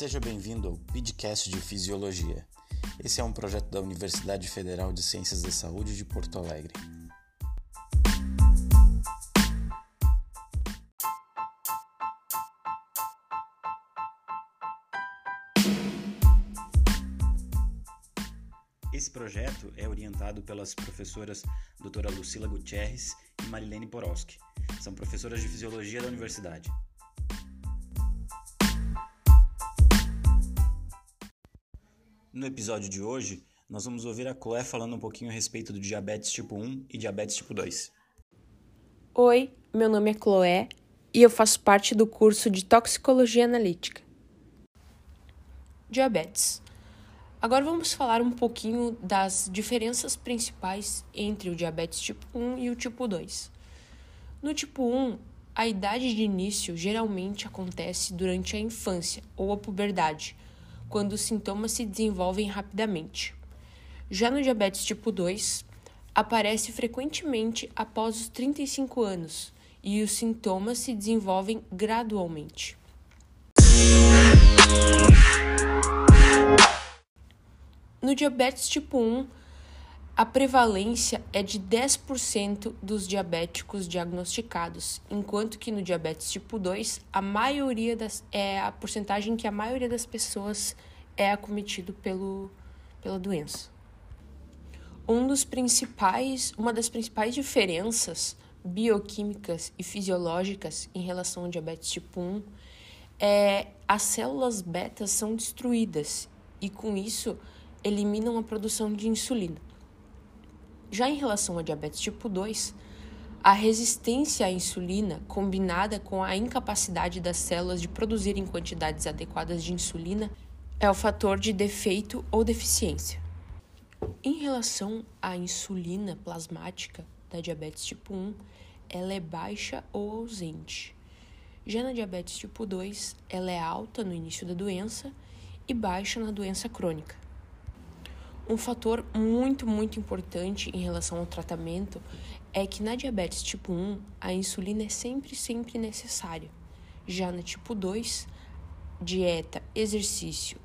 Seja bem-vindo ao podcast de Fisiologia. Esse é um projeto da Universidade Federal de Ciências da Saúde de Porto Alegre. Esse projeto é orientado pelas professoras doutora Lucila Gutierrez e Marilene Poroski. São professoras de Fisiologia da Universidade. No episódio de hoje, nós vamos ouvir a Chloé falando um pouquinho a respeito do diabetes tipo 1 e diabetes tipo 2. Oi, meu nome é Chloé e eu faço parte do curso de Toxicologia Analítica. Diabetes. Agora vamos falar um pouquinho das diferenças principais entre o diabetes tipo 1 e o tipo 2. No tipo 1, a idade de início geralmente acontece durante a infância ou a puberdade quando os sintomas se desenvolvem rapidamente. Já no diabetes tipo 2, aparece frequentemente após os 35 anos e os sintomas se desenvolvem gradualmente. No diabetes tipo 1, a prevalência é de 10% dos diabéticos diagnosticados, enquanto que no diabetes tipo 2, a maioria das é a porcentagem que a maioria das pessoas é acometido pelo, pela doença. Um dos principais, uma das principais diferenças bioquímicas e fisiológicas em relação ao diabetes tipo 1 é as células beta são destruídas e com isso eliminam a produção de insulina. Já em relação ao diabetes tipo 2, a resistência à insulina, combinada com a incapacidade das células de produzirem quantidades adequadas de insulina, é o fator de defeito ou deficiência. Em relação à insulina plasmática da diabetes tipo 1, ela é baixa ou ausente. Já na diabetes tipo 2, ela é alta no início da doença e baixa na doença crônica. Um fator muito, muito importante em relação ao tratamento é que na diabetes tipo 1, a insulina é sempre, sempre necessária. Já na tipo 2, dieta, exercício,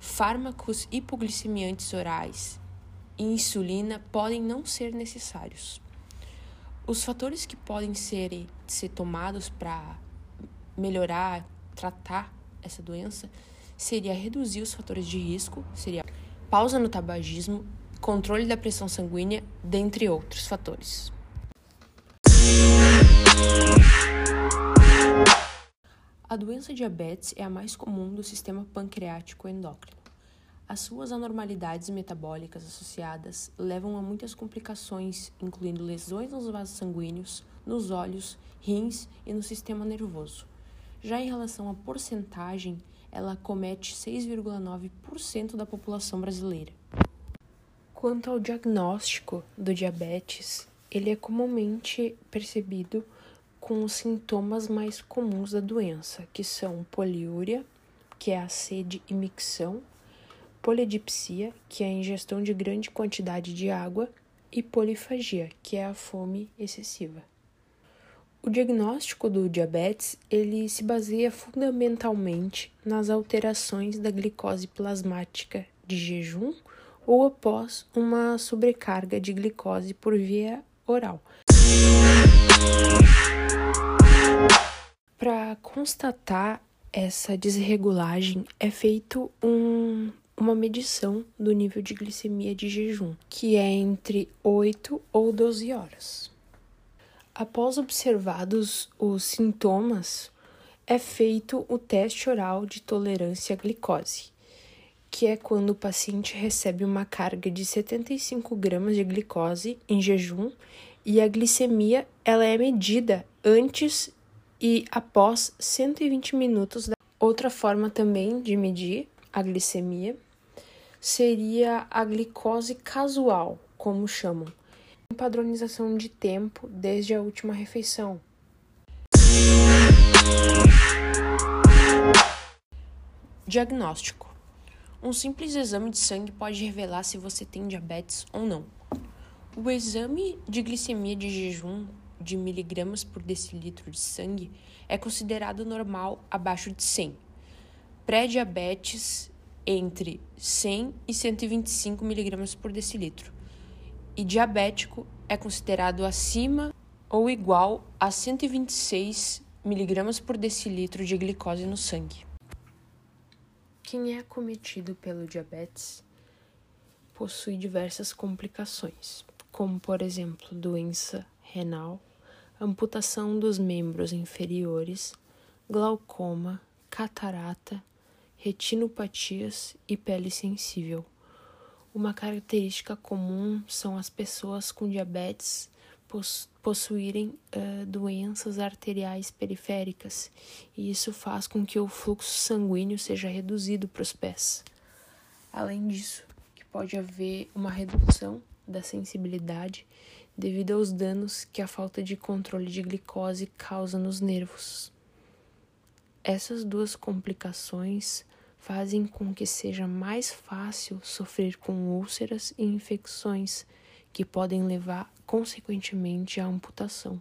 fármacos hipoglicemiantes orais e insulina podem não ser necessários. Os fatores que podem ser, ser tomados para melhorar, tratar essa doença seria reduzir os fatores de risco, seria pausa no tabagismo, controle da pressão sanguínea, dentre outros fatores. A doença diabetes é a mais comum do sistema pancreático endócrino. As suas anormalidades metabólicas associadas levam a muitas complicações, incluindo lesões nos vasos sanguíneos, nos olhos, rins e no sistema nervoso. Já em relação à porcentagem, ela comete 6,9% da população brasileira. Quanto ao diagnóstico do diabetes, ele é comumente percebido com os sintomas mais comuns da doença, que são poliúria, que é a sede e micção, polidipsia, que é a ingestão de grande quantidade de água, e polifagia, que é a fome excessiva. O diagnóstico do diabetes ele se baseia fundamentalmente nas alterações da glicose plasmática de jejum ou após uma sobrecarga de glicose por via oral. Para constatar essa desregulagem é feito um, uma medição do nível de glicemia de jejum, que é entre 8 ou 12 horas. Após observados os sintomas, é feito o teste oral de tolerância à glicose, que é quando o paciente recebe uma carga de 75 gramas de glicose em jejum e a glicemia ela é medida antes e após 120 minutos. Outra forma também de medir a glicemia seria a glicose casual, como chamam padronização de tempo desde a última refeição. Diagnóstico: Um simples exame de sangue pode revelar se você tem diabetes ou não. O exame de glicemia de jejum de miligramas por decilitro de sangue é considerado normal abaixo de 100. pré-diabetes entre 100 e 125 mg por decilitro, e diabético é considerado acima ou igual a 126 mg por decilitro de glicose no sangue. Quem é acometido pelo diabetes possui diversas complicações, como por exemplo doença renal, amputação dos membros inferiores, glaucoma, catarata, retinopatias e pele sensível. Uma característica comum são as pessoas com diabetes possuírem uh, doenças arteriais periféricas, e isso faz com que o fluxo sanguíneo seja reduzido para os pés. Além disso, que pode haver uma redução da sensibilidade devido aos danos que a falta de controle de glicose causa nos nervos. Essas duas complicações fazem com que seja mais fácil sofrer com úlceras e infecções que podem levar consequentemente à amputação.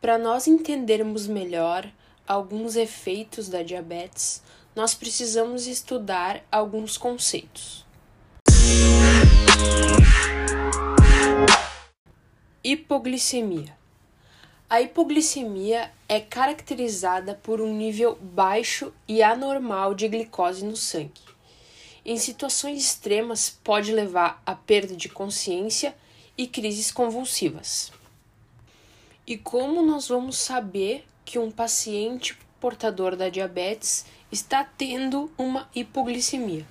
Para nós entendermos melhor alguns efeitos da diabetes, nós precisamos estudar alguns conceitos. Hipoglicemia. A hipoglicemia é caracterizada por um nível baixo e anormal de glicose no sangue. Em situações extremas, pode levar à perda de consciência e crises convulsivas. E como nós vamos saber que um paciente portador da diabetes está tendo uma hipoglicemia?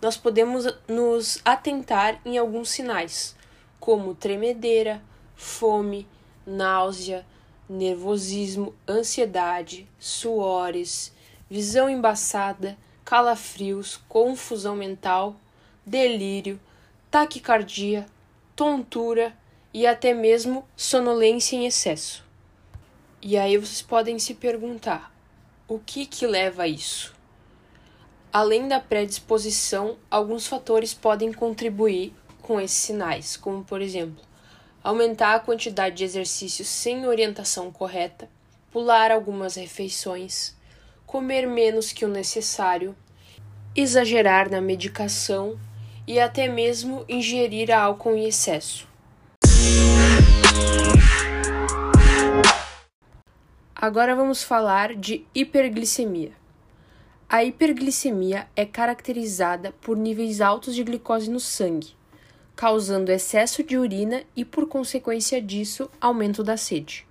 Nós podemos nos atentar em alguns sinais, como tremedeira, fome, náusea, nervosismo, ansiedade, suores, visão embaçada, calafrios, confusão mental, delírio, taquicardia, tontura e até mesmo sonolência em excesso. E aí vocês podem se perguntar: o que que leva a isso? Além da predisposição, alguns fatores podem contribuir com esses sinais, como por exemplo, aumentar a quantidade de exercícios sem orientação correta, pular algumas refeições, comer menos que o necessário, exagerar na medicação e até mesmo ingerir álcool em excesso. Agora vamos falar de hiperglicemia. A hiperglicemia é caracterizada por níveis altos de glicose no sangue, causando excesso de urina e, por consequência disso, aumento da sede.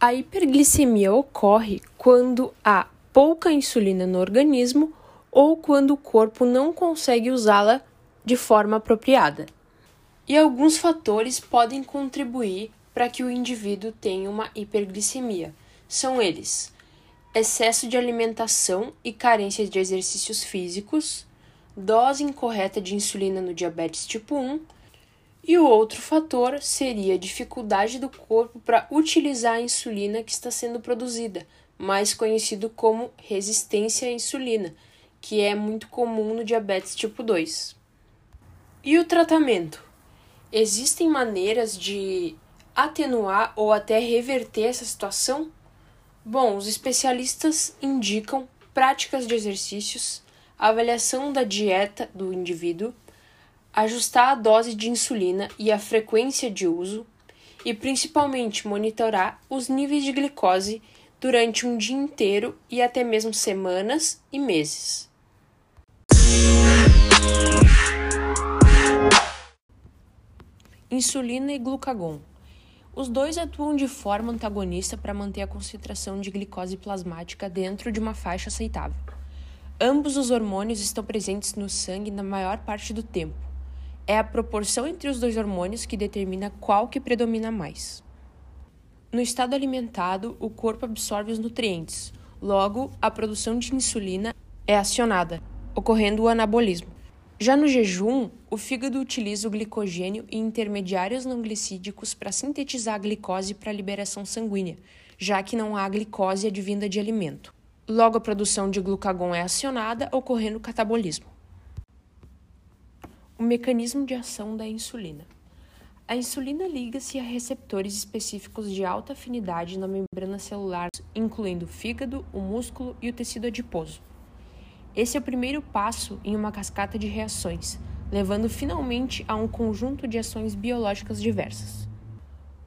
A hiperglicemia ocorre quando há pouca insulina no organismo ou quando o corpo não consegue usá-la de forma apropriada. E alguns fatores podem contribuir para que o indivíduo tenha uma hiperglicemia. São eles: excesso de alimentação e carência de exercícios físicos, dose incorreta de insulina no diabetes tipo 1, e o outro fator seria a dificuldade do corpo para utilizar a insulina que está sendo produzida, mais conhecido como resistência à insulina, que é muito comum no diabetes tipo 2. E o tratamento? Existem maneiras de atenuar ou até reverter essa situação? Bom, os especialistas indicam práticas de exercícios, avaliação da dieta do indivíduo, ajustar a dose de insulina e a frequência de uso, e principalmente monitorar os níveis de glicose durante um dia inteiro e até mesmo semanas e meses. Insulina e glucagon. Os dois atuam de forma antagonista para manter a concentração de glicose plasmática dentro de uma faixa aceitável. Ambos os hormônios estão presentes no sangue na maior parte do tempo. É a proporção entre os dois hormônios que determina qual que predomina mais. No estado alimentado, o corpo absorve os nutrientes, logo, a produção de insulina é acionada, ocorrendo o anabolismo. Já no jejum, o fígado utiliza o glicogênio e intermediários não glicídicos para sintetizar a glicose para a liberação sanguínea, já que não há glicose advinda de alimento. Logo, a produção de glucagon é acionada, ocorrendo catabolismo. O mecanismo de ação da insulina. A insulina liga-se a receptores específicos de alta afinidade na membrana celular, incluindo o fígado, o músculo e o tecido adiposo. Esse é o primeiro passo em uma cascata de reações, levando finalmente a um conjunto de ações biológicas diversas.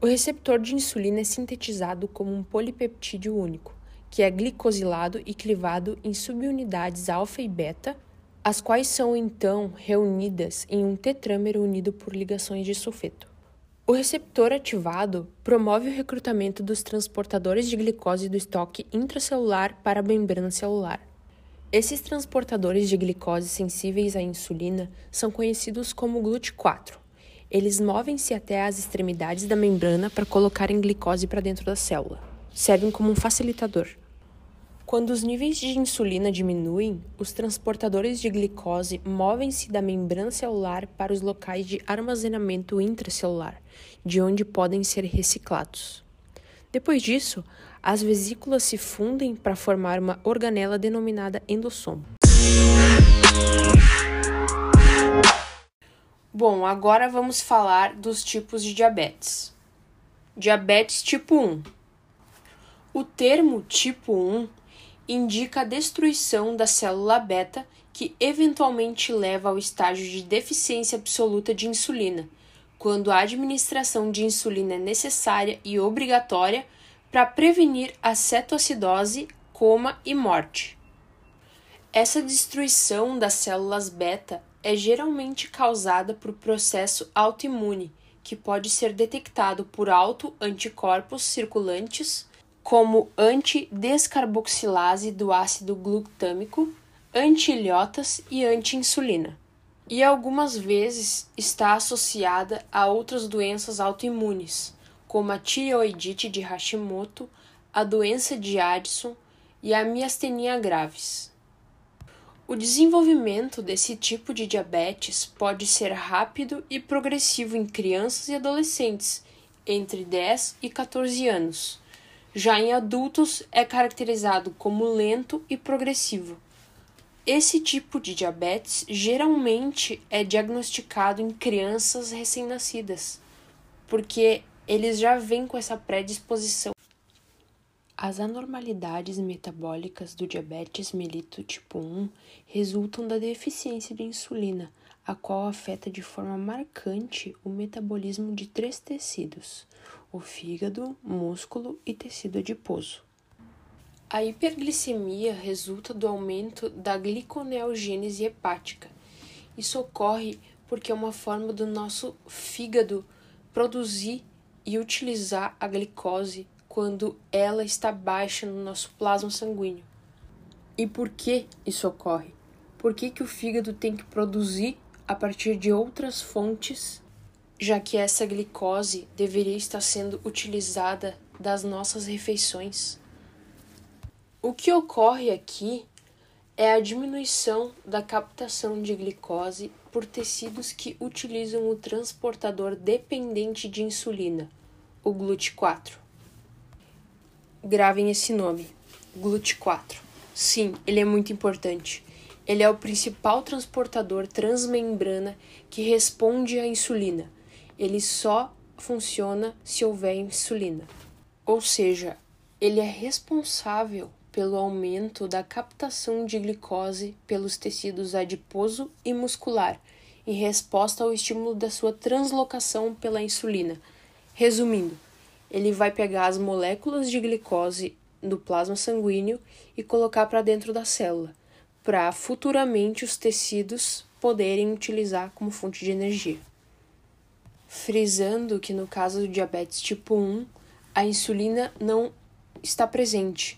O receptor de insulina é sintetizado como um polipeptídeo único, que é glicosilado e clivado em subunidades alfa e beta, as quais são então reunidas em um tetrâmero unido por ligações de sulfeto. O receptor ativado promove o recrutamento dos transportadores de glicose do estoque intracelular para a membrana celular. Esses transportadores de glicose sensíveis à insulina são conhecidos como GLUT4. Eles movem-se até as extremidades da membrana para colocarem glicose para dentro da célula. Servem como um facilitador. Quando os níveis de insulina diminuem, os transportadores de glicose movem-se da membrana celular para os locais de armazenamento intracelular, de onde podem ser reciclados. Depois disso, as vesículas se fundem para formar uma organela denominada endossomo. Bom, agora vamos falar dos tipos de diabetes. Diabetes tipo 1. O termo tipo 1 indica a destruição da célula beta que eventualmente leva ao estágio de deficiência absoluta de insulina quando a administração de insulina é necessária e obrigatória para prevenir a cetoacidose, coma e morte. Essa destruição das células beta é geralmente causada por processo autoimune, que pode ser detectado por autoanticorpos circulantes, como antidescarboxilase do ácido glutâmico, anti-ilhotas e anti-insulina e algumas vezes está associada a outras doenças autoimunes, como a tireoidite de Hashimoto, a doença de Addison e a miastenia graves. O desenvolvimento desse tipo de diabetes pode ser rápido e progressivo em crianças e adolescentes entre 10 e 14 anos. Já em adultos, é caracterizado como lento e progressivo esse tipo de diabetes geralmente é diagnosticado em crianças recém-nascidas, porque eles já vêm com essa predisposição. As anormalidades metabólicas do diabetes mellitus tipo 1 resultam da deficiência de insulina, a qual afeta de forma marcante o metabolismo de três tecidos: o fígado, músculo e tecido adiposo. A hiperglicemia resulta do aumento da gliconeogênese hepática. Isso ocorre porque é uma forma do nosso fígado produzir e utilizar a glicose quando ela está baixa no nosso plasma sanguíneo. E por que isso ocorre? Por que, que o fígado tem que produzir a partir de outras fontes, já que essa glicose deveria estar sendo utilizada das nossas refeições? O que ocorre aqui é a diminuição da captação de glicose por tecidos que utilizam o transportador dependente de insulina, o GLUT4. Gravem esse nome, GLUT4. Sim, ele é muito importante. Ele é o principal transportador transmembrana que responde à insulina. Ele só funciona se houver insulina. Ou seja, ele é responsável pelo aumento da captação de glicose pelos tecidos adiposo e muscular, em resposta ao estímulo da sua translocação pela insulina. Resumindo, ele vai pegar as moléculas de glicose do plasma sanguíneo e colocar para dentro da célula, para futuramente os tecidos poderem utilizar como fonte de energia. Frisando que no caso do diabetes tipo 1, a insulina não está presente,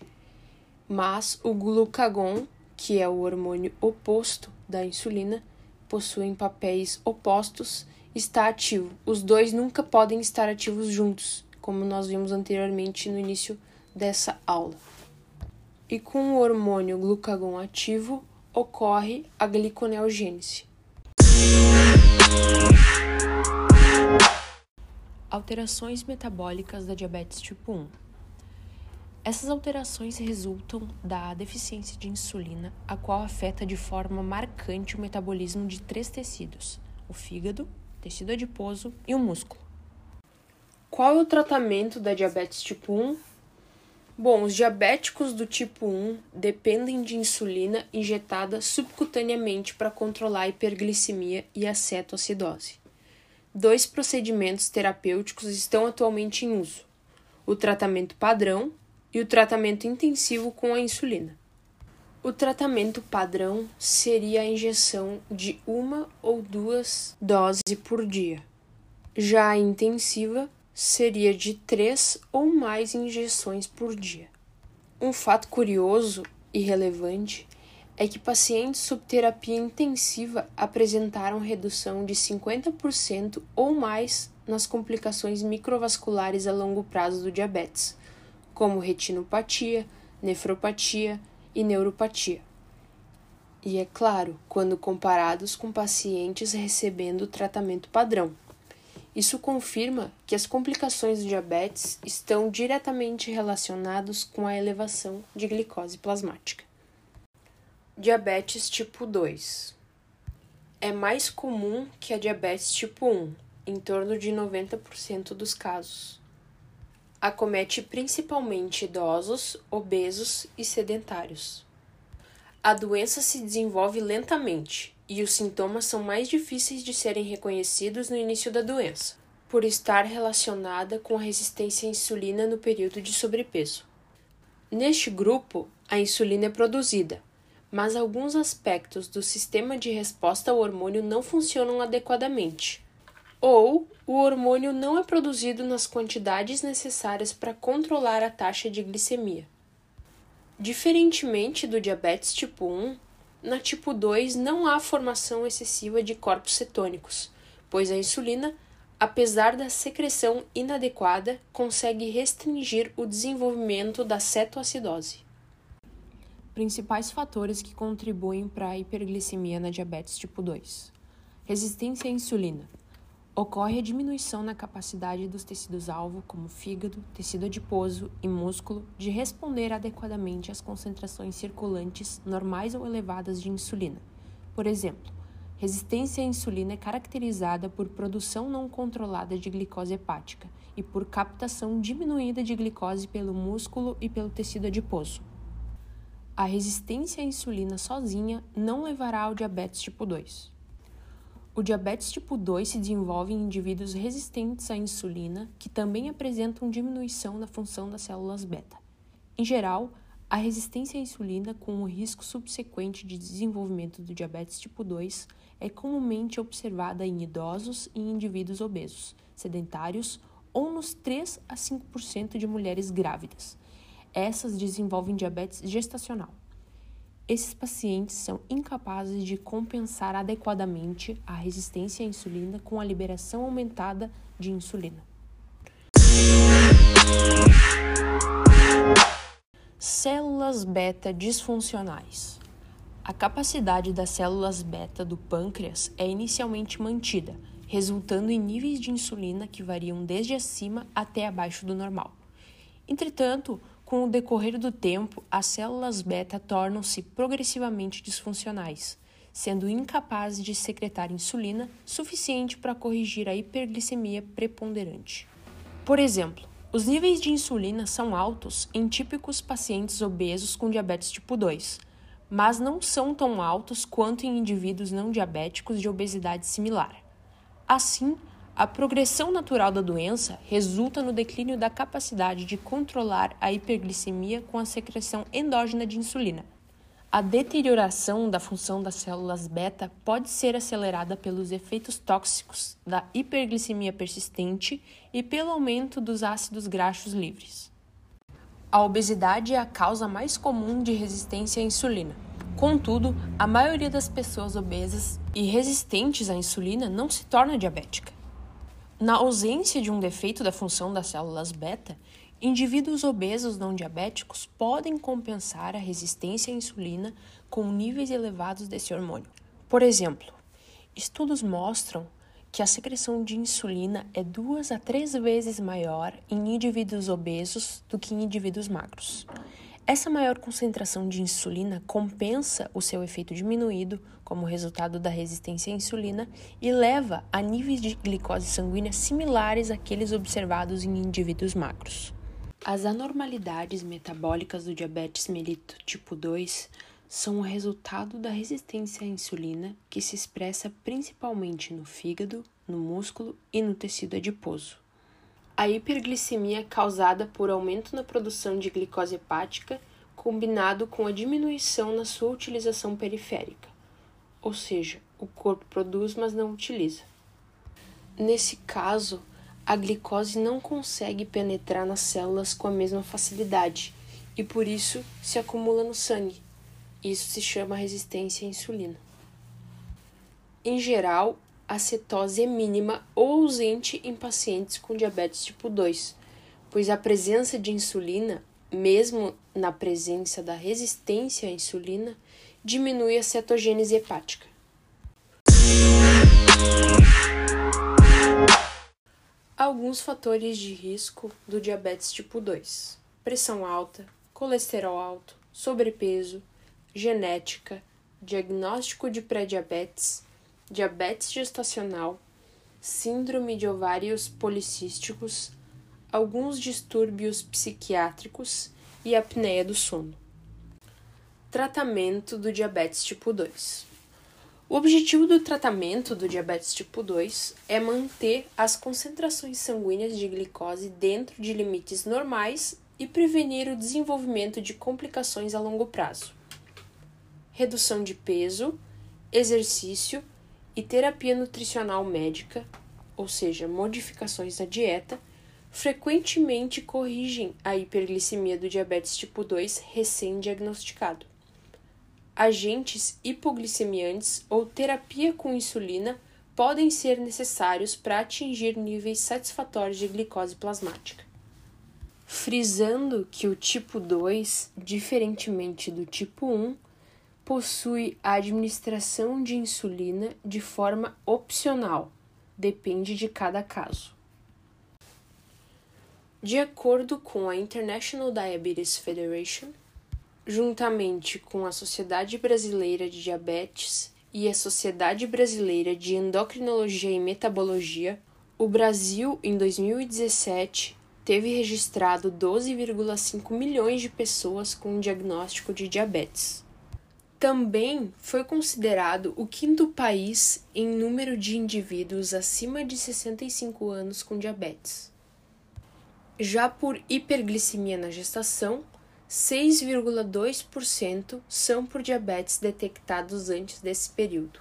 mas o glucagon, que é o hormônio oposto da insulina, possuem papéis opostos, está ativo. Os dois nunca podem estar ativos juntos, como nós vimos anteriormente no início dessa aula. E com o hormônio glucagon ativo ocorre a gliconeogênese. Alterações metabólicas da diabetes tipo 1. Essas alterações resultam da deficiência de insulina, a qual afeta de forma marcante o metabolismo de três tecidos: o fígado, tecido adiposo e o músculo. Qual é o tratamento da diabetes tipo 1? Bom, os diabéticos do tipo 1 dependem de insulina injetada subcutaneamente para controlar a hiperglicemia e a cetoacidose. Dois procedimentos terapêuticos estão atualmente em uso: o tratamento padrão e o tratamento intensivo com a insulina. O tratamento padrão seria a injeção de uma ou duas doses por dia. Já a intensiva seria de três ou mais injeções por dia. Um fato curioso e relevante é que pacientes sob terapia intensiva apresentaram redução de 50% ou mais nas complicações microvasculares a longo prazo do diabetes, como retinopatia, nefropatia e neuropatia. E é claro, quando comparados com pacientes recebendo tratamento padrão. Isso confirma que as complicações do diabetes estão diretamente relacionadas com a elevação de glicose plasmática. Diabetes tipo 2 é mais comum que a diabetes tipo 1, em torno de 90% dos casos. Acomete principalmente idosos, obesos e sedentários. A doença se desenvolve lentamente e os sintomas são mais difíceis de serem reconhecidos no início da doença, por estar relacionada com a resistência à insulina no período de sobrepeso. Neste grupo, a insulina é produzida, mas alguns aspectos do sistema de resposta ao hormônio não funcionam adequadamente, ou o hormônio não é produzido nas quantidades necessárias para controlar a taxa de glicemia. Diferentemente do diabetes tipo 1, na tipo 2 não há formação excessiva de corpos cetônicos, pois a insulina, apesar da secreção inadequada, consegue restringir o desenvolvimento da cetoacidose. Principais fatores que contribuem para a hiperglicemia na diabetes tipo 2: resistência à insulina Ocorre a diminuição na capacidade dos tecidos-alvo, como fígado, tecido adiposo e músculo, de responder adequadamente às concentrações circulantes normais ou elevadas de insulina. Por exemplo, resistência à insulina é caracterizada por produção não controlada de glicose hepática e por captação diminuída de glicose pelo músculo e pelo tecido adiposo. A resistência à insulina sozinha não levará ao diabetes tipo 2. O diabetes tipo 2 se desenvolve em indivíduos resistentes à insulina que também apresentam diminuição na função das células beta. Em geral, a resistência à insulina com o risco subsequente de desenvolvimento do diabetes tipo 2 é comumente observada em idosos e indivíduos obesos, sedentários ou nos 3 a 5% de mulheres grávidas. Essas desenvolvem diabetes gestacional. Esses pacientes são incapazes de compensar adequadamente a resistência à insulina com a liberação aumentada de insulina. Células beta disfuncionais. A capacidade das células beta do pâncreas é inicialmente mantida, resultando em níveis de insulina que variam desde acima até abaixo do normal. Entretanto, com o decorrer do tempo, as células beta tornam-se progressivamente disfuncionais, sendo incapazes de secretar insulina suficiente para corrigir a hiperglicemia preponderante. Por exemplo, os níveis de insulina são altos em típicos pacientes obesos com diabetes tipo 2, mas não são tão altos quanto em indivíduos não diabéticos de obesidade similar. Assim, a progressão natural da doença resulta no declínio da capacidade de controlar a hiperglicemia com a secreção endógena de insulina. A deterioração da função das células beta pode ser acelerada pelos efeitos tóxicos da hiperglicemia persistente e pelo aumento dos ácidos graxos livres. A obesidade é a causa mais comum de resistência à insulina. Contudo, a maioria das pessoas obesas e resistentes à insulina não se torna diabética. Na ausência de um defeito da função das células beta, indivíduos obesos não diabéticos podem compensar a resistência à insulina com níveis elevados desse hormônio. Por exemplo, estudos mostram que a secreção de insulina é duas a três vezes maior em indivíduos obesos do que em indivíduos magros. Essa maior concentração de insulina compensa o seu efeito diminuído como resultado da resistência à insulina e leva a níveis de glicose sanguínea similares àqueles observados em indivíduos magros. As anormalidades metabólicas do diabetes mellitus tipo 2 são o resultado da resistência à insulina, que se expressa principalmente no fígado, no músculo e no tecido adiposo. A hiperglicemia causada por aumento na produção de glicose hepática, combinado com a diminuição na sua utilização periférica, ou seja, o corpo produz, mas não utiliza. Nesse caso, a glicose não consegue penetrar nas células com a mesma facilidade e por isso se acumula no sangue. Isso se chama resistência à insulina. Em geral, a cetose é mínima ou ausente em pacientes com diabetes tipo 2, pois a presença de insulina, mesmo na presença da resistência à insulina, diminui a cetogênese hepática. Alguns fatores de risco do diabetes tipo 2: pressão alta, colesterol alto, sobrepeso, genética, diagnóstico de pré-diabetes diabetes gestacional, síndrome de ovários policísticos, alguns distúrbios psiquiátricos e apneia do sono. Tratamento do diabetes tipo 2. O objetivo do tratamento do diabetes tipo 2 é manter as concentrações sanguíneas de glicose dentro de limites normais e prevenir o desenvolvimento de complicações a longo prazo. Redução de peso, exercício e terapia nutricional médica, ou seja, modificações na dieta, frequentemente corrigem a hiperglicemia do diabetes tipo 2 recém-diagnosticado. Agentes hipoglicemiantes ou terapia com insulina podem ser necessários para atingir níveis satisfatórios de glicose plasmática. Frisando que o tipo 2, diferentemente do tipo 1, possui a administração de insulina de forma opcional, depende de cada caso. De acordo com a International Diabetes Federation, juntamente com a Sociedade Brasileira de Diabetes e a Sociedade Brasileira de Endocrinologia e Metabologia, o Brasil, em 2017, teve registrado 12,5 milhões de pessoas com diagnóstico de diabetes. Também foi considerado o quinto país em número de indivíduos acima de 65 anos com diabetes. Já por hiperglicemia na gestação, 6,2% são por diabetes detectados antes desse período.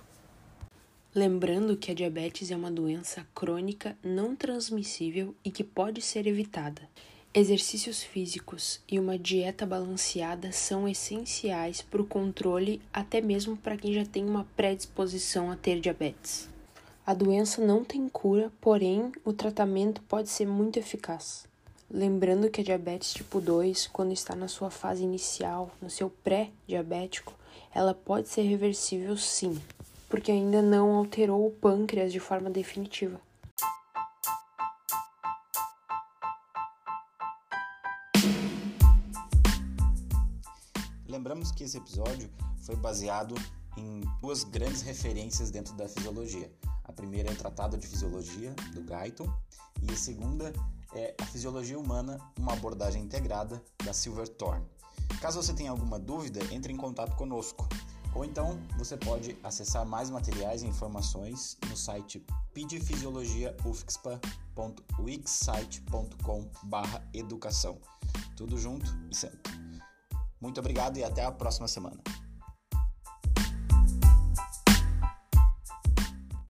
Lembrando que a diabetes é uma doença crônica não transmissível e que pode ser evitada. Exercícios físicos e uma dieta balanceada são essenciais para o controle, até mesmo para quem já tem uma predisposição a ter diabetes. A doença não tem cura, porém, o tratamento pode ser muito eficaz. Lembrando que a diabetes tipo 2, quando está na sua fase inicial, no seu pré-diabético, ela pode ser reversível sim, porque ainda não alterou o pâncreas de forma definitiva. Lembramos que esse episódio foi baseado em duas grandes referências dentro da fisiologia. A primeira é o Tratado de Fisiologia, do Guyton, e a segunda é A Fisiologia Humana, uma abordagem integrada, da Silverthorne. Caso você tenha alguma dúvida, entre em contato conosco. Ou então você pode acessar mais materiais e informações no site pidefisiologiaufxpa.wixsite.com/educação. Tudo junto e sempre. Muito obrigado e até a próxima semana.